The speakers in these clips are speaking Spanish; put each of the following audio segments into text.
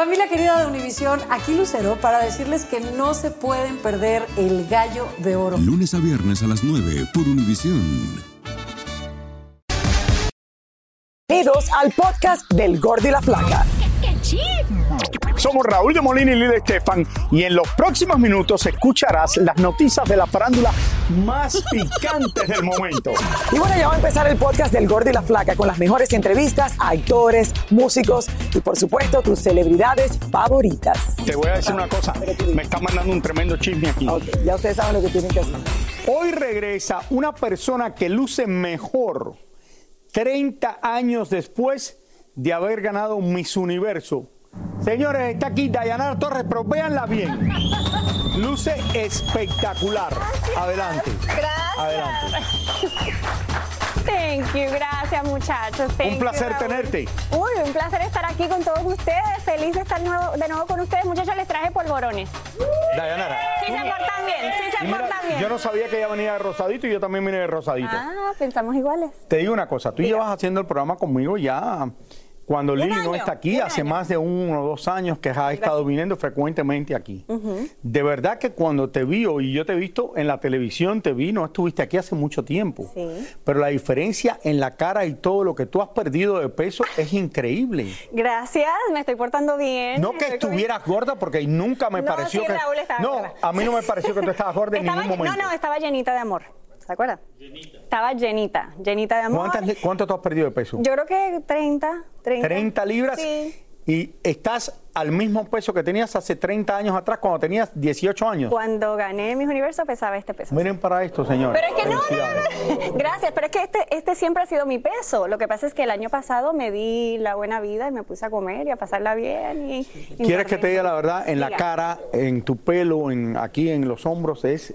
Familia querida de Univisión, aquí Lucero para decirles que no se pueden perder el gallo de oro. Lunes a viernes a las 9 por Univisión. Bienvenidos al podcast del Gordi y la Flaca. Somos Raúl de Molina y Lidia Estefan y en los próximos minutos escucharás las noticias de la farándula más picantes del momento. Y bueno, ya va a empezar el podcast del Gordi y la Flaca con las mejores entrevistas a actores, músicos y por supuesto tus celebridades favoritas. Te voy a decir una cosa, me está mandando un tremendo chisme aquí. Ya ustedes saben lo que tienen que hacer. Hoy regresa una persona que luce mejor 30 años después de haber ganado Miss Universo. Señores, está aquí Dayanara Torres, pero véanla bien. Luce espectacular. Adelante. Gracias. Adelante. Thank you, gracias muchachos. Thank Un placer tenerte. Uy, un placer estar aquí con todos ustedes. Feliz de estar nuevo- de nuevo con ustedes. Muchachos, les traje polvorones. Dayanara. Sí se portan bien, sí se Mira, portan bien. yo no sabía que ella venía de rosadito y yo también vine de rosadito. Ah, pensamos iguales. Te digo una cosa, tú llevas haciendo el programa conmigo ya cuando Lili no está aquí, hace año. más de uno o dos años que ha estado viniendo frecuentemente aquí. De verdad que cuando te vi y yo te he visto en la televisión, te vi, no estuviste aquí hace mucho tiempo. Sí. Pero la diferencia en la cara y todo lo que tú has perdido de peso es increíble. Gracias, me estoy portando bien. No que estuvieras gorda, porque nunca me No, pareció sí, que. Raúl estaba no, gorda. a mí no me pareció que tú estabas gorda en Estaba- ningún momento. No, no, estaba llenita de amor. ¿Se acuerda? Estaba llenita, llenita de amor. ¿Cuántas ¿Cuánto tú has perdido de peso? Yo creo que 30, 30. 30 libras Sí. y estás al mismo peso que tenías hace 30 años atrás cuando tenías 18 años. Cuando gané mis universo pesaba este peso. Miren para esto, señores. Pero es que no, no, no. Gracias, pero es que este, este siempre ha sido mi peso. Lo que pasa es que el año pasado me di la buena vida y me puse a comer y a pasarla bien. Y, y ¿Quieres que te diga la verdad? En la cara, en tu pelo, en aquí en los hombros es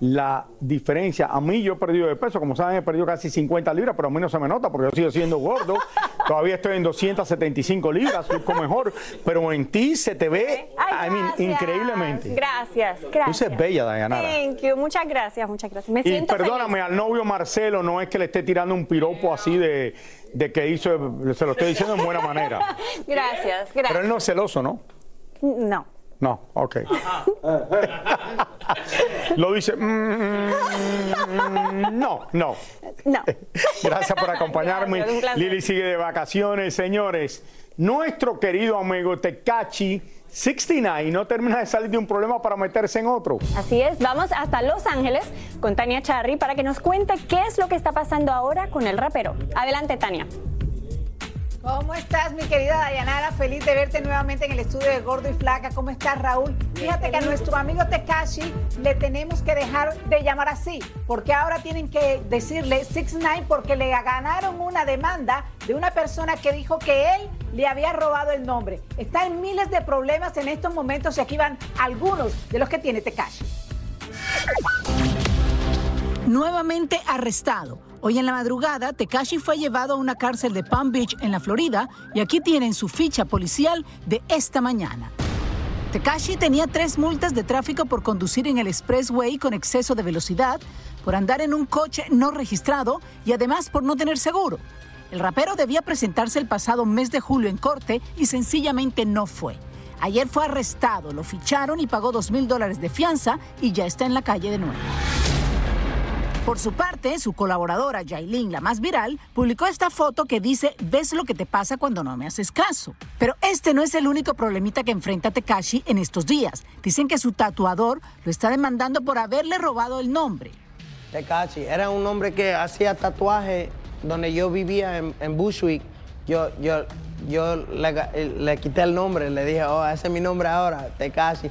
la diferencia. A mí yo he perdido de peso, como saben, he perdido casi 50 libras, pero a mí no se me nota porque yo sigo siendo gordo. Todavía estoy en 275 libras, luzco mejor, pero en ti se te ve, Ay, I mean, gracias. increíblemente. Gracias, gracias. Luces bella, Dayanara. Thank you, muchas gracias, muchas gracias. Me Y siento perdóname, feliz. al novio Marcelo no es que le esté tirando un piropo así de, de que hizo, se lo estoy diciendo en buena manera. Gracias, Pero él gracias. no es celoso, ¿no? No. No, ok. Lo dice. mm, mm, no, no. No. Gracias por acompañarme. Gracias. Lili sigue de vacaciones, señores. Nuestro querido amigo Tecachi 69 no termina de salir de un problema para meterse en otro. Así es, vamos hasta Los Ángeles con Tania Charry para que nos cuente qué es lo que está pasando ahora con el rapero. Adelante, Tania. ¿Cómo estás, mi querida Dayanara? Feliz de verte nuevamente en el estudio de Gordo y Flaca. ¿Cómo estás, Raúl? Fíjate que a nuestro amigo Tekashi le tenemos que dejar de llamar así, porque ahora tienen que decirle 69 porque le ganaron una demanda de una persona que dijo que él le había robado el nombre. Está en miles de problemas en estos momentos y aquí van algunos de los que tiene Tekashi. Nuevamente arrestado. Hoy en la madrugada, Tekashi fue llevado a una cárcel de Palm Beach, en la Florida, y aquí tienen su ficha policial de esta mañana. Tekashi tenía tres multas de tráfico por conducir en el expressway con exceso de velocidad, por andar en un coche no registrado y además por no tener seguro. El rapero debía presentarse el pasado mes de julio en corte y sencillamente no fue. Ayer fue arrestado, lo ficharon y pagó dos mil dólares de fianza y ya está en la calle de nuevo. Por su parte, su colaboradora Yailin, la más viral, publicó esta foto que dice, ves lo que te pasa cuando no me haces caso. Pero este no es el único problemita que enfrenta Tekashi en estos días. Dicen que su tatuador lo está demandando por haberle robado el nombre. Tecachi, era un hombre que hacía tatuajes donde yo vivía en, Bushwick. Yo, yo, yo le, le quité el nombre, le dije, oh, ese es mi nombre ahora, Tecachi.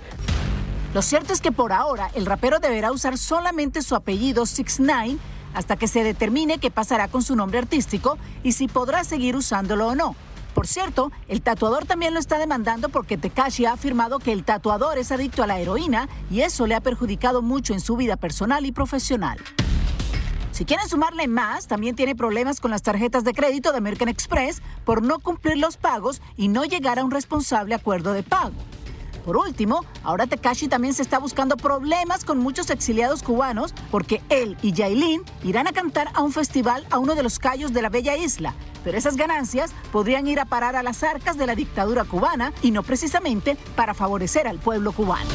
Lo cierto es que por ahora el rapero deberá usar solamente su apellido 69 hasta que se determine qué pasará con su nombre artístico y si podrá seguir usándolo o no. Por cierto, el tatuador también lo está demandando porque Tekashi ha afirmado que el tatuador es adicto a la heroína y eso le ha perjudicado mucho en su vida personal y profesional. Si quieren sumarle más, también tiene problemas con las tarjetas de crédito de American Express por no cumplir los pagos y no llegar a un responsable acuerdo de pago. Por último, ahora Tekashi también se está buscando problemas con muchos exiliados cubanos porque él y Yailin irán a cantar a un festival a uno de los callos de la bella isla. pero esas ganancias podrían ir a parar a las arcas de la dictadura cubana y no precisamente para favorecer al pueblo cubano.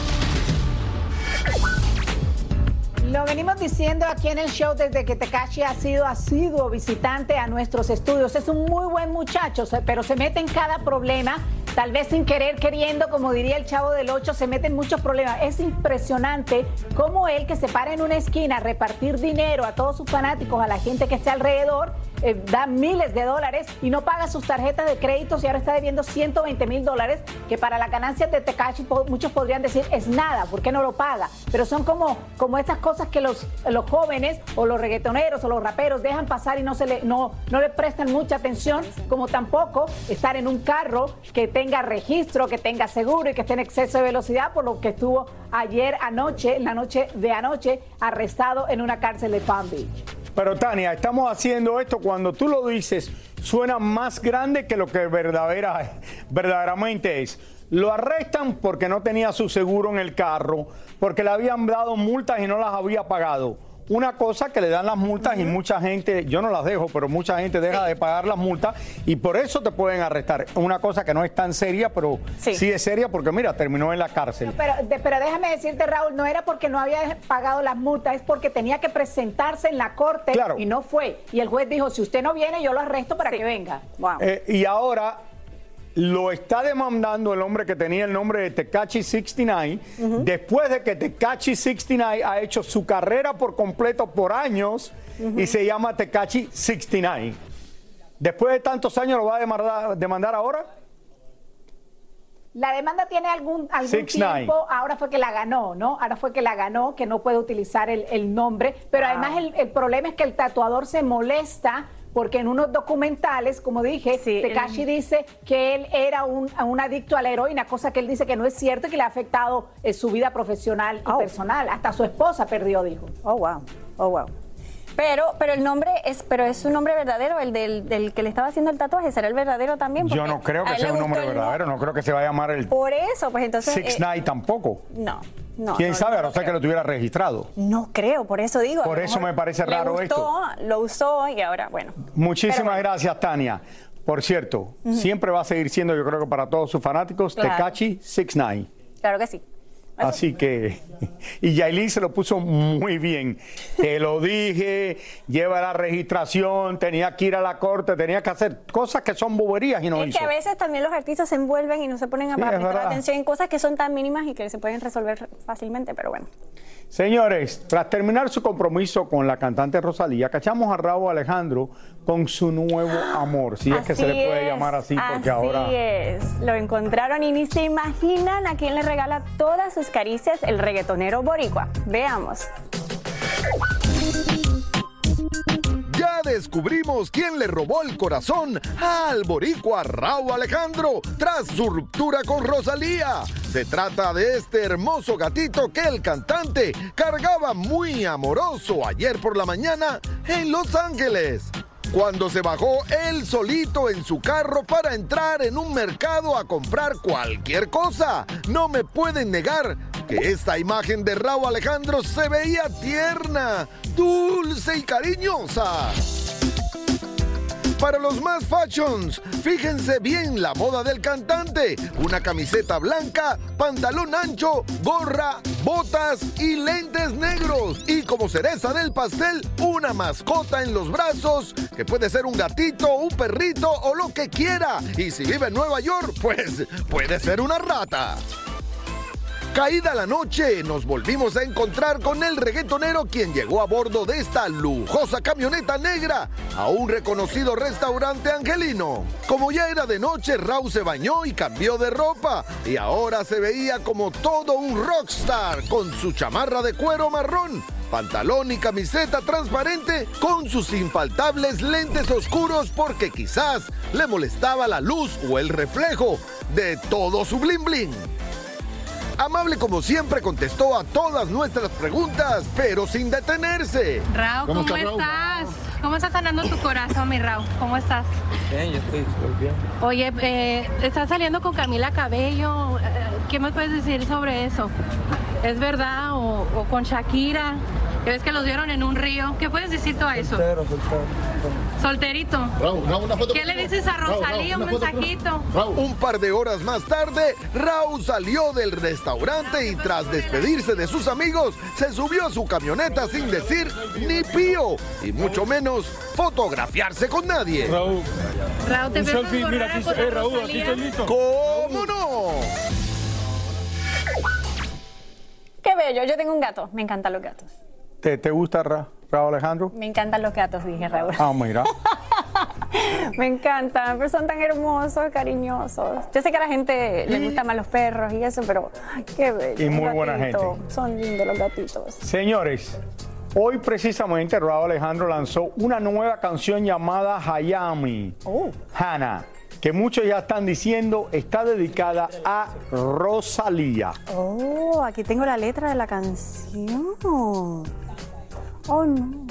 Lo venimos diciendo aquí en el show desde que Tekashi ha sido asiduo visitante a nuestros estudios. Es un muy buen muchacho, pero se mete en cada problema tal vez sin querer, queriendo, como diría el chavo del 8, se meten muchos problemas. Es impresionante cómo él que se para en una esquina a repartir dinero a todos sus fanáticos, a la gente que está alrededor, eh, da miles de dólares y no paga sus tarjetas de créditos y ahora está debiendo 120 mil dólares, que para la ganancia de Tekashi muchos podrían decir es nada, ¿por qué no lo paga? Pero son como, como esas cosas que los, los jóvenes o los reggaetoneros o los raperos dejan pasar y no, se le, no, no le prestan mucha atención, como tampoco estar en un carro que tenga registro, que tenga seguro y que esté en exceso de velocidad, por lo que estuvo ayer anoche, la noche de anoche, arrestado en una cárcel de Palm Beach. Pero Tania, estamos haciendo esto cuando tú lo dices, suena más grande que lo que verdadera, verdaderamente es. Lo arrestan porque no tenía su seguro en el carro, porque le habían dado multas y no las había pagado una cosa que le dan las multas y mucha gente, yo no las dejo, pero mucha gente deja de pagar las multas y por eso te pueden arrestar. Una cosa que no es tan seria, pero sí, es seria porque mira, terminó en la cárcel. pero, pero déjame decirte, Raúl, no era porque no había pagado las multas, es porque tenía que presentarse en la corte y no fue. Y el juez dijo, si usted no viene, yo lo arresto para que venga. Eh, y ahora lo está demandando el hombre que tenía el nombre de Tecachi 69, después de que Tecachi 69 ha hecho su carrera por completo por años y se llama Tecachi 69. Después de tantos años, ¿lo va a demandar, ahora? La demanda tiene algún, algún tiempo, ahora fue que la ganó, ¿no? Ahora fue que la ganó, que no puede utilizar el, nombre, pero además el, el problema es que el tatuador se molesta porque en unos documentales, como dije, Tekashi dice que él era un, adicto a la heroína, cosa que él dice que no es cierto y que le ha afectado eh, su vida profesional y oh. personal. Hasta su esposa perdió, dijo. Oh, wow. Oh, wow. Pero, pero el nombre es, pero es un nombre verdadero, el del, que le estaba haciendo el tatuaje, ¿será el verdadero también? Yo no creo que sea un nombre verdadero, no creo que se va a llamar el Por eso, pues entonces Six eh, tampoco. No. ¿Quién sabe? a no ser que lo tuviera registrado. No creo, por eso digo. Por eso me parece raro esto. Lo usó y ahora, bueno. Muchísimas gracias, Tania. Por cierto, siempre va a seguir siendo, yo creo que para todos sus fanáticos, Tekachi 69. Claro que sí. Así que, y Yailin se lo puso muy bien. Te lo dije, lleva la registración, tenía que ir a la corte, tenía que hacer cosas que son boberías y no es que a veces también los artistas se envuelven y no se ponen a prestar atención en cosas que son tan mínimas y que se pueden resolver fácilmente, pero bueno. Señores, tras terminar su compromiso con la cantante Rosalía, cachamos a Raúl Alejandro con su nuevo amor, si es que se le puede llamar así, porque ahora... Así es, lo encontraron y ni se imaginan a quién le regala todas sus caricias el reggaetonero boricua. Veamos. Ya descubrimos quién le robó el corazón al boricua Raúl Alejandro tras su ruptura con Rosalía. Se trata de este hermoso gatito que el cantante cargaba muy amoroso ayer por la mañana en Los Ángeles cuando se bajó él solito en su carro para entrar en un mercado a comprar cualquier cosa. No me pueden negar que esta imagen de Raúl Alejandro se veía tierna, dulce y cariñosa. Para los más fashions, fíjense bien la moda del cantante. Una camiseta blanca, pantalón ancho, gorra, botas y lentes negros. Y como cereza del pastel, una mascota en los brazos, que puede ser un gatito, un perrito o lo que quiera. Y si vive en Nueva York, pues puede ser una rata. Caída la noche, nos volvimos a encontrar con el reggaetonero quien llegó a bordo de esta lujosa camioneta negra a un reconocido restaurante angelino. Como ya era de noche, Raúl se bañó y cambió de ropa y ahora se veía como todo un rockstar con su chamarra de cuero marrón pantalón y camiseta transparente con sus infaltables lentes oscuros porque quizás le molestaba la luz o el reflejo de todo su bling bling. Amable como siempre contestó a todas nuestras preguntas, pero sin detenerse. Raúl, ¿cómo, estás? ¿Cómo estás sanando tu corazón, mi Raúl? ¿Cómo estás? Bien, yo estoy, bien. Oye, eh, estás saliendo con Camila Cabello. Eh, ¿Qué me puedes decir sobre eso? ¿Es verdad? ¿O, con Shakira? Que ves que los vieron en un río. ¿Qué puedes decir tú a eso? Soltero, soltero. Solterito. Raúl, Raúl, una foto ¿Qué le dices a Raúl, Rosalía? Raúl, Un mensajito. Un par de horas más tarde, Raúl salió del restaurante y tras despedirse de sus amigos, se subió a su camioneta sin decir ni pío y mucho menos fotografiarse con nadie. Raúl, te con mira, aquí, eh, Raúl, aquí estoy listo. ¿Cómo no? Qué bello, yo tengo un gato. Me encantan los gatos. ¿Te, te gusta Ra- Raúl Alejandro? Me encantan los gatos, dije Raúl. Ah, mira. Me encantan, pero son tan hermosos, cariñosos. Yo sé que a la gente le gustan más los perros y eso, pero qué bello. Y muy buena gente. Son lindos los gatitos. Señores, hoy precisamente Raúl Alejandro lanzó una nueva canción llamada Hayami. Hannah, que muchos ya están diciendo está dedicada a Rosalía. Oh, aquí tengo la letra de la canción. Oh, no.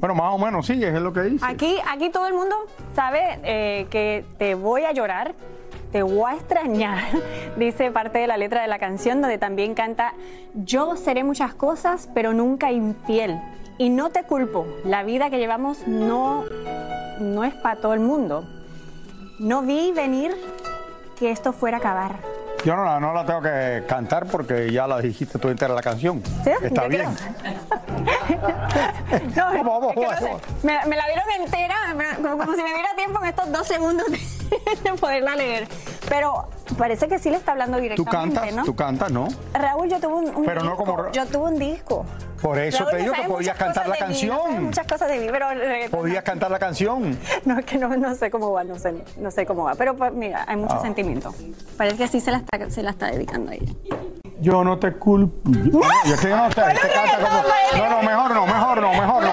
Bueno, más o menos sí, es lo que dice. Aquí, aquí todo el mundo sabe eh, que te voy a llorar, te voy a extrañar, dice parte de la letra de la canción, donde también canta, yo seré muchas cosas, pero nunca infiel. Y no te culpo, la vida que llevamos no, no es para todo el mundo. No vi venir que esto fuera a acabar. Yo no, la- no la tengo que cantar porque ya la dijiste tú entera la canción. ¿Sí? Está bien. No, Vamos, es que no vamos, sé. vamos. Me, me la dieron entera, como, como si me diera tiempo en estos dos segundos de, de poderla leer. Pero parece que sí le está hablando Tú directamente, cantas, ¿no? tú cantas, ¿no? Raúl, yo tuve un, un Pero no como Yo tuve un disco. Por eso Raúl te no digo que podías cantar la mí, no canción. muchas cosas de mí, pero Podías cantar la canción. no, es que no, no sé cómo va, no sé, no sé cómo va. Pero pues, mira, hay mucho Ah. sentimiento. Parece que sí se la está, se la está dedicando a ella. Yo no te culpo. Yo es que yo no te, te canta como. No, no, mejor no, mejor no, mejor no.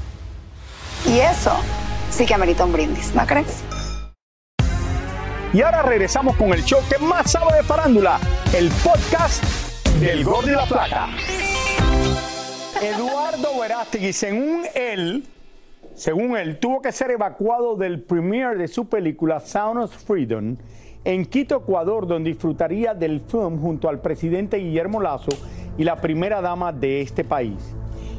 Y eso sí que amerita un brindis, ¿no crees? Y ahora regresamos con el show que más sabe de farándula, el podcast del Gol de la Plata. Eduardo Verástegui, según él, según él, tuvo que ser evacuado del premiere de su película Sound of Freedom en Quito, Ecuador, donde disfrutaría del film junto al presidente Guillermo Lazo y la primera dama de este país.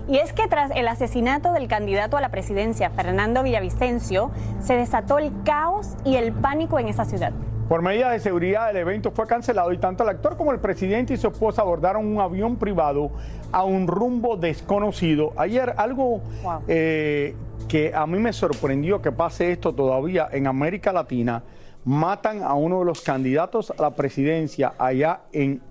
Y es que tras el asesinato del candidato a la presidencia, Fernando Villavicencio, se desató el caos y el pánico en esa ciudad. Por medidas de seguridad, el evento fue cancelado y tanto el actor como el presidente y su esposa abordaron un avión privado a un rumbo desconocido. Ayer algo eh, que a mí me sorprendió que pase esto todavía en América Latina, matan a uno de los candidatos a la presidencia allá en,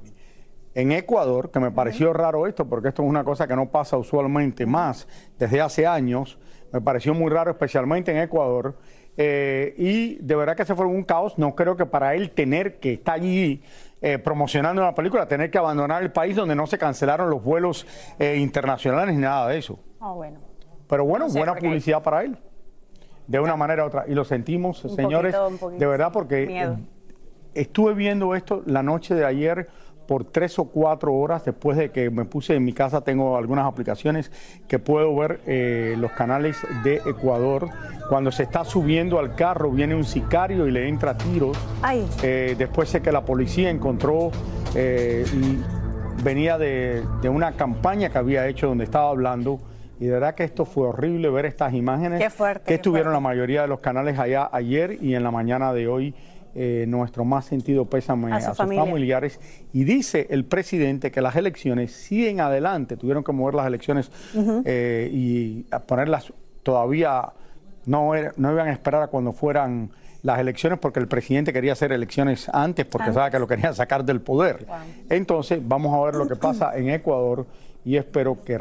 en Ecuador, que me pareció raro esto, porque esto es una cosa que no pasa usualmente más desde hace años. Me pareció muy raro, especialmente en Ecuador. Eh, y de verdad que se fue un caos. No creo que para él tener que estar allí eh, promocionando una película, tener que abandonar el país donde no se cancelaron los vuelos eh, internacionales ni nada de eso. Ah, bueno. Pero bueno, No sé, buena porque- publicidad para él. De una manera u otra. Y lo sentimos, Un señores, poquito, un poquito. de verdad, porque estuve viendo esto la noche de ayer por tres o cuatro horas después de que me puse en mi casa tengo algunas aplicaciones que puedo ver eh, los canales de Ecuador cuando se está subiendo al carro viene un sicario y le entra tiros Ay. Eh, después sé que la policía encontró eh, y venía de, de una campaña que había hecho donde estaba hablando y de verdad que esto fue horrible ver estas imágenes Qué fuerte, que qué estuvieron la mayoría de los canales allá ayer y en la mañana de hoy. Eh, nuestro más sentido pésame A a, su sus familia. familiares y dice el presidente que las elecciones siguen adelante, tuvieron que mover las elecciones eh, y a ponerlas todavía no, era- no iban a esperar a cuando fueran las elecciones porque el presidente quería hacer elecciones antes porque Antes. sabe que lo querían sacar del poder. Entonces vamos a ver lo que pasa en Ecuador y espero que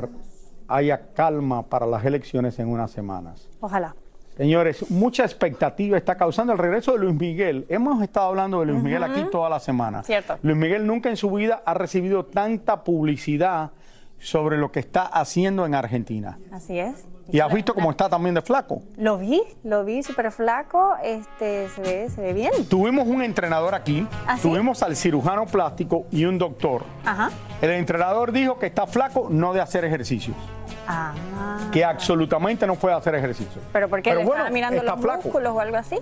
haya calma para las elecciones en unas semanas. Ojalá. Señores, mucha expectativa está causando el regreso de Luis Miguel. Hemos estado hablando de Luis Miguel aquí toda la semana. Cierto. Luis Miguel nunca en su vida ha recibido tanta publicidad sobre lo que está haciendo en Argentina. Así es. Y has visto cómo está también de flaco. Lo vi, lo vi súper flaco, este, se ve, se ve bien. Tuvimos un entrenador aquí, ¿Ah, sí? tuvimos al cirujano plástico y un doctor. Ajá. El entrenador dijo que está flaco no de hacer ejercicios, Ah. que absolutamente no puede hacer ejercicios. ¿Pero por qué? Pero ¿Le bueno, estaba mirando está los flaco. músculos o algo así?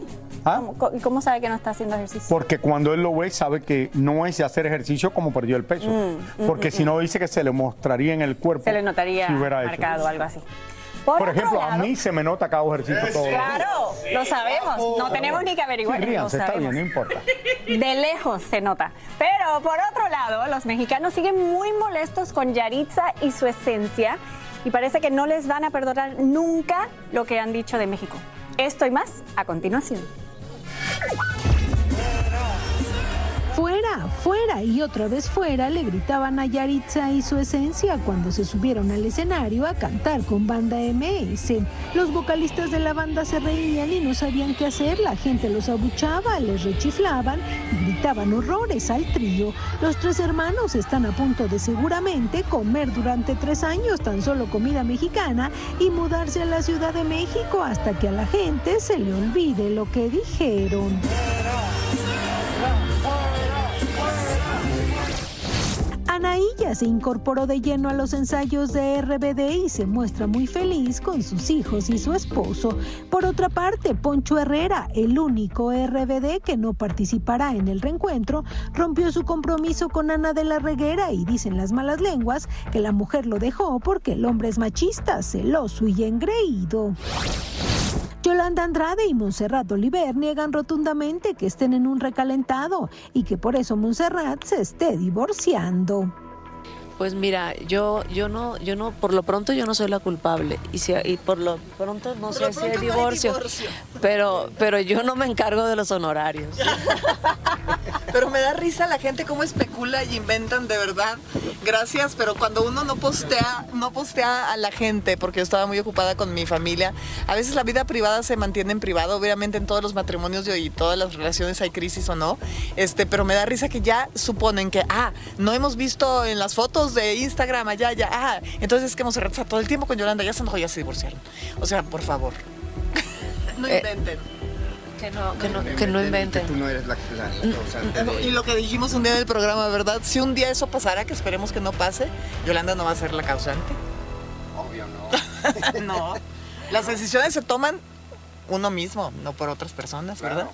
¿Ah? ¿Cómo, ¿Y cómo sabe que no está haciendo ejercicio? Porque cuando él lo ve, sabe que no es de hacer ejercicio como perdió el peso. Mm, mm, Porque mm, si no, dice que se le mostraría en el cuerpo. Se le notaría si hubiera hecho. marcado algo así. Por, ejemplo, a mí se me nota que hago ejercicio todo el día. Claro, lo sabemos. No tenemos ni que averiguar. Sí, lo ríanse, está bien, no importa. De lejos se nota. Pero por otro lado, los mexicanos siguen muy molestos con Yaritza y su esencia y parece que no les van a perdonar nunca lo que han dicho de México. Esto y más a continuación. Fuera, fuera y otra vez fuera le gritaban a Yaritza y su esencia cuando se subieron al escenario a cantar con banda MS. Los vocalistas de la banda se reían y no sabían qué hacer, la gente los abuchaba, les rechiflaban y gritaban horrores al trío. Los tres hermanos están a punto de seguramente comer durante tres años tan solo comida mexicana y mudarse a la Ciudad de México hasta que a la gente se le olvide lo que dijeron. Se incorporó de lleno a los ensayos de RBD y se muestra muy feliz con sus hijos y su esposo. Por otra parte, Poncho Herrera, el único RBD que no participará en el reencuentro, rompió su compromiso con Ana de la Reguera y dicen las malas lenguas que la mujer lo dejó porque el hombre es machista, celoso y engreído. Yolanda Andrade y Montserrat Oliver niegan rotundamente que estén en un recalentado y que por eso Montserrat se esté divorciando. Pues mira, yo, yo no, yo no, por lo pronto yo no soy la culpable y, si, y por lo pronto no sé si hay divorcio, pero, pero yo no me encargo de los honorarios. Pero me da risa la gente cómo especula y inventan de verdad. Gracias, pero cuando uno no postea, no postea a la gente, porque yo estaba muy ocupada con mi familia, a veces la vida privada se mantiene en privado, obviamente en todos los matrimonios y todas las relaciones hay crisis o no, este, pero me da risa que ya suponen que, ah, no hemos visto en las fotos de Instagram allá, ya, ah, entonces es que hemos está todo el tiempo con Yolanda, ya se enojó, ya se divorciaron. O sea, por favor, no Eh, inventen. Que no, que no, que no inventen. Tú no eres la, la causante de- Y lo que dijimos un día del programa, ¿verdad? Si un día eso pasara, que esperemos que no pase, Yolanda no va a ser la causante. Obvio, no. no. Las decisiones se toman uno mismo, no por otras personas, ¿verdad?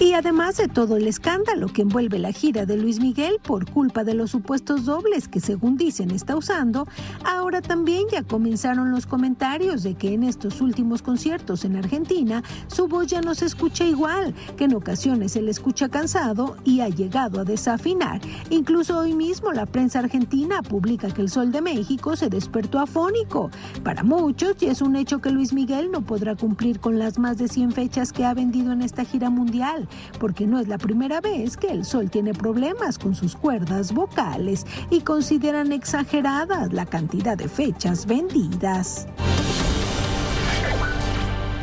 Y además de todo el escándalo que envuelve la gira de Luis Miguel por culpa de los supuestos dobles que según dicen está usando, ahora también ya comenzaron los comentarios de que en estos últimos conciertos en Argentina su voz ya no se escucha igual, que en ocasiones se le escucha cansado y ha llegado a desafinar. Incluso hoy mismo la prensa argentina publica que el Sol de México se despertó afónico. Para muchos ya es un hecho que Luis Miguel no podrá cumplir con las más de 100 fechas que ha vendido en esta gira mundial, porque no es la primera vez que el Sol tiene problemas con sus cuerdas vocales y consideran exageradas la cantidad de fechas vendidas.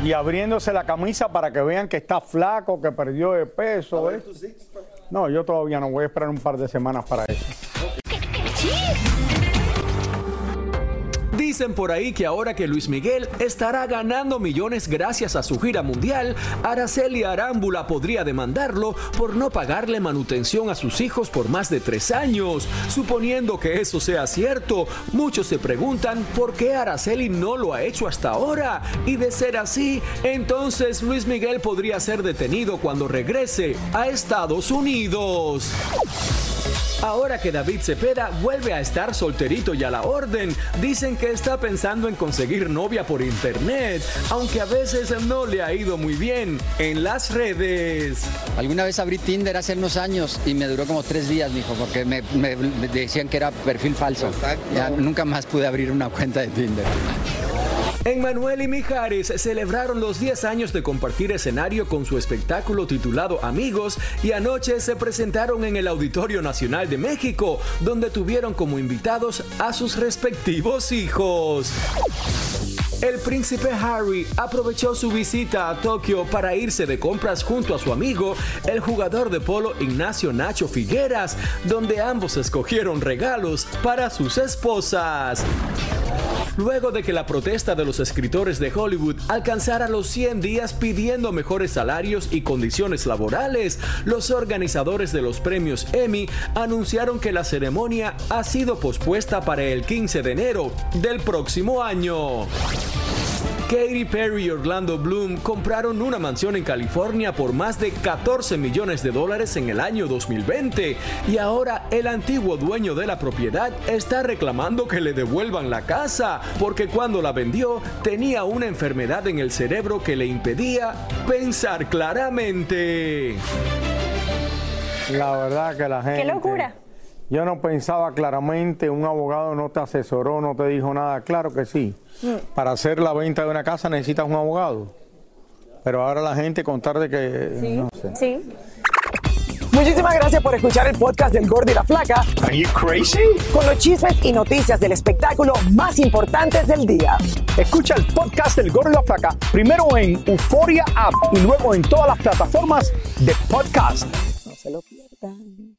Y abriéndose la camisa para que vean que está flaco, que perdió de peso. ¿eh? No, yo todavía no voy a esperar un par de semanas para eso. Dicen por ahí que ahora que Luis Miguel estará ganando millones gracias a su gira mundial, Araceli Arámbula podría demandarlo por no pagarle manutención a sus hijos por más de tres años. Suponiendo que eso sea cierto, muchos se preguntan por qué Araceli no lo ha hecho hasta ahora. Y de ser así, entonces Luis Miguel podría ser detenido cuando regrese a Estados Unidos. Ahora que David Cepeda vuelve a estar solterito y a la orden, dicen que está pensando en conseguir novia por internet, aunque a veces no le ha ido muy bien en las redes. Alguna vez abrí Tinder hace unos años y me duró como tres días, mijo, porque me, decían que era perfil falso. Ya nunca más pude abrir una cuenta de Tinder. Emmanuel y Mijares celebraron los 10 años de compartir escenario con su espectáculo titulado Amigos y anoche se presentaron en el Auditorio Nacional de México, donde tuvieron como invitados a sus respectivos hijos. El príncipe Harry aprovechó su visita a Tokio para irse de compras junto a su amigo, el jugador de polo Ignacio Nacho Figueras, donde ambos escogieron regalos para sus esposas. Luego de que la protesta de los escritores de Hollywood alcanzara los 100 días pidiendo mejores salarios y condiciones laborales, los organizadores de los premios Emmy anunciaron que la ceremonia ha sido pospuesta para el 15 de enero del próximo año. Katy Perry y Orlando Bloom compraron una mansión en California por más de 14 millones de dólares en el año 2020 y ahora el antiguo dueño de la propiedad está reclamando que le devuelvan la casa porque cuando la vendió tenía una enfermedad en el cerebro que le impedía pensar claramente. La verdad que la gente... ¡Qué locura! Yo no pensaba claramente, un abogado no te asesoró, no te dijo nada. Claro que sí. Para hacer la venta de una casa necesitas un abogado. Pero ahora la gente contar de que... Sí, no sé. sí. Muchísimas gracias por escuchar el podcast del Gordo y la Flaca. Are you crazy? Con los chismes y noticias del espectáculo más importantes del día. Escucha el podcast del Gordo y la Flaca primero en Euforia App y luego en todas las plataformas de podcast. No se lo pierdan.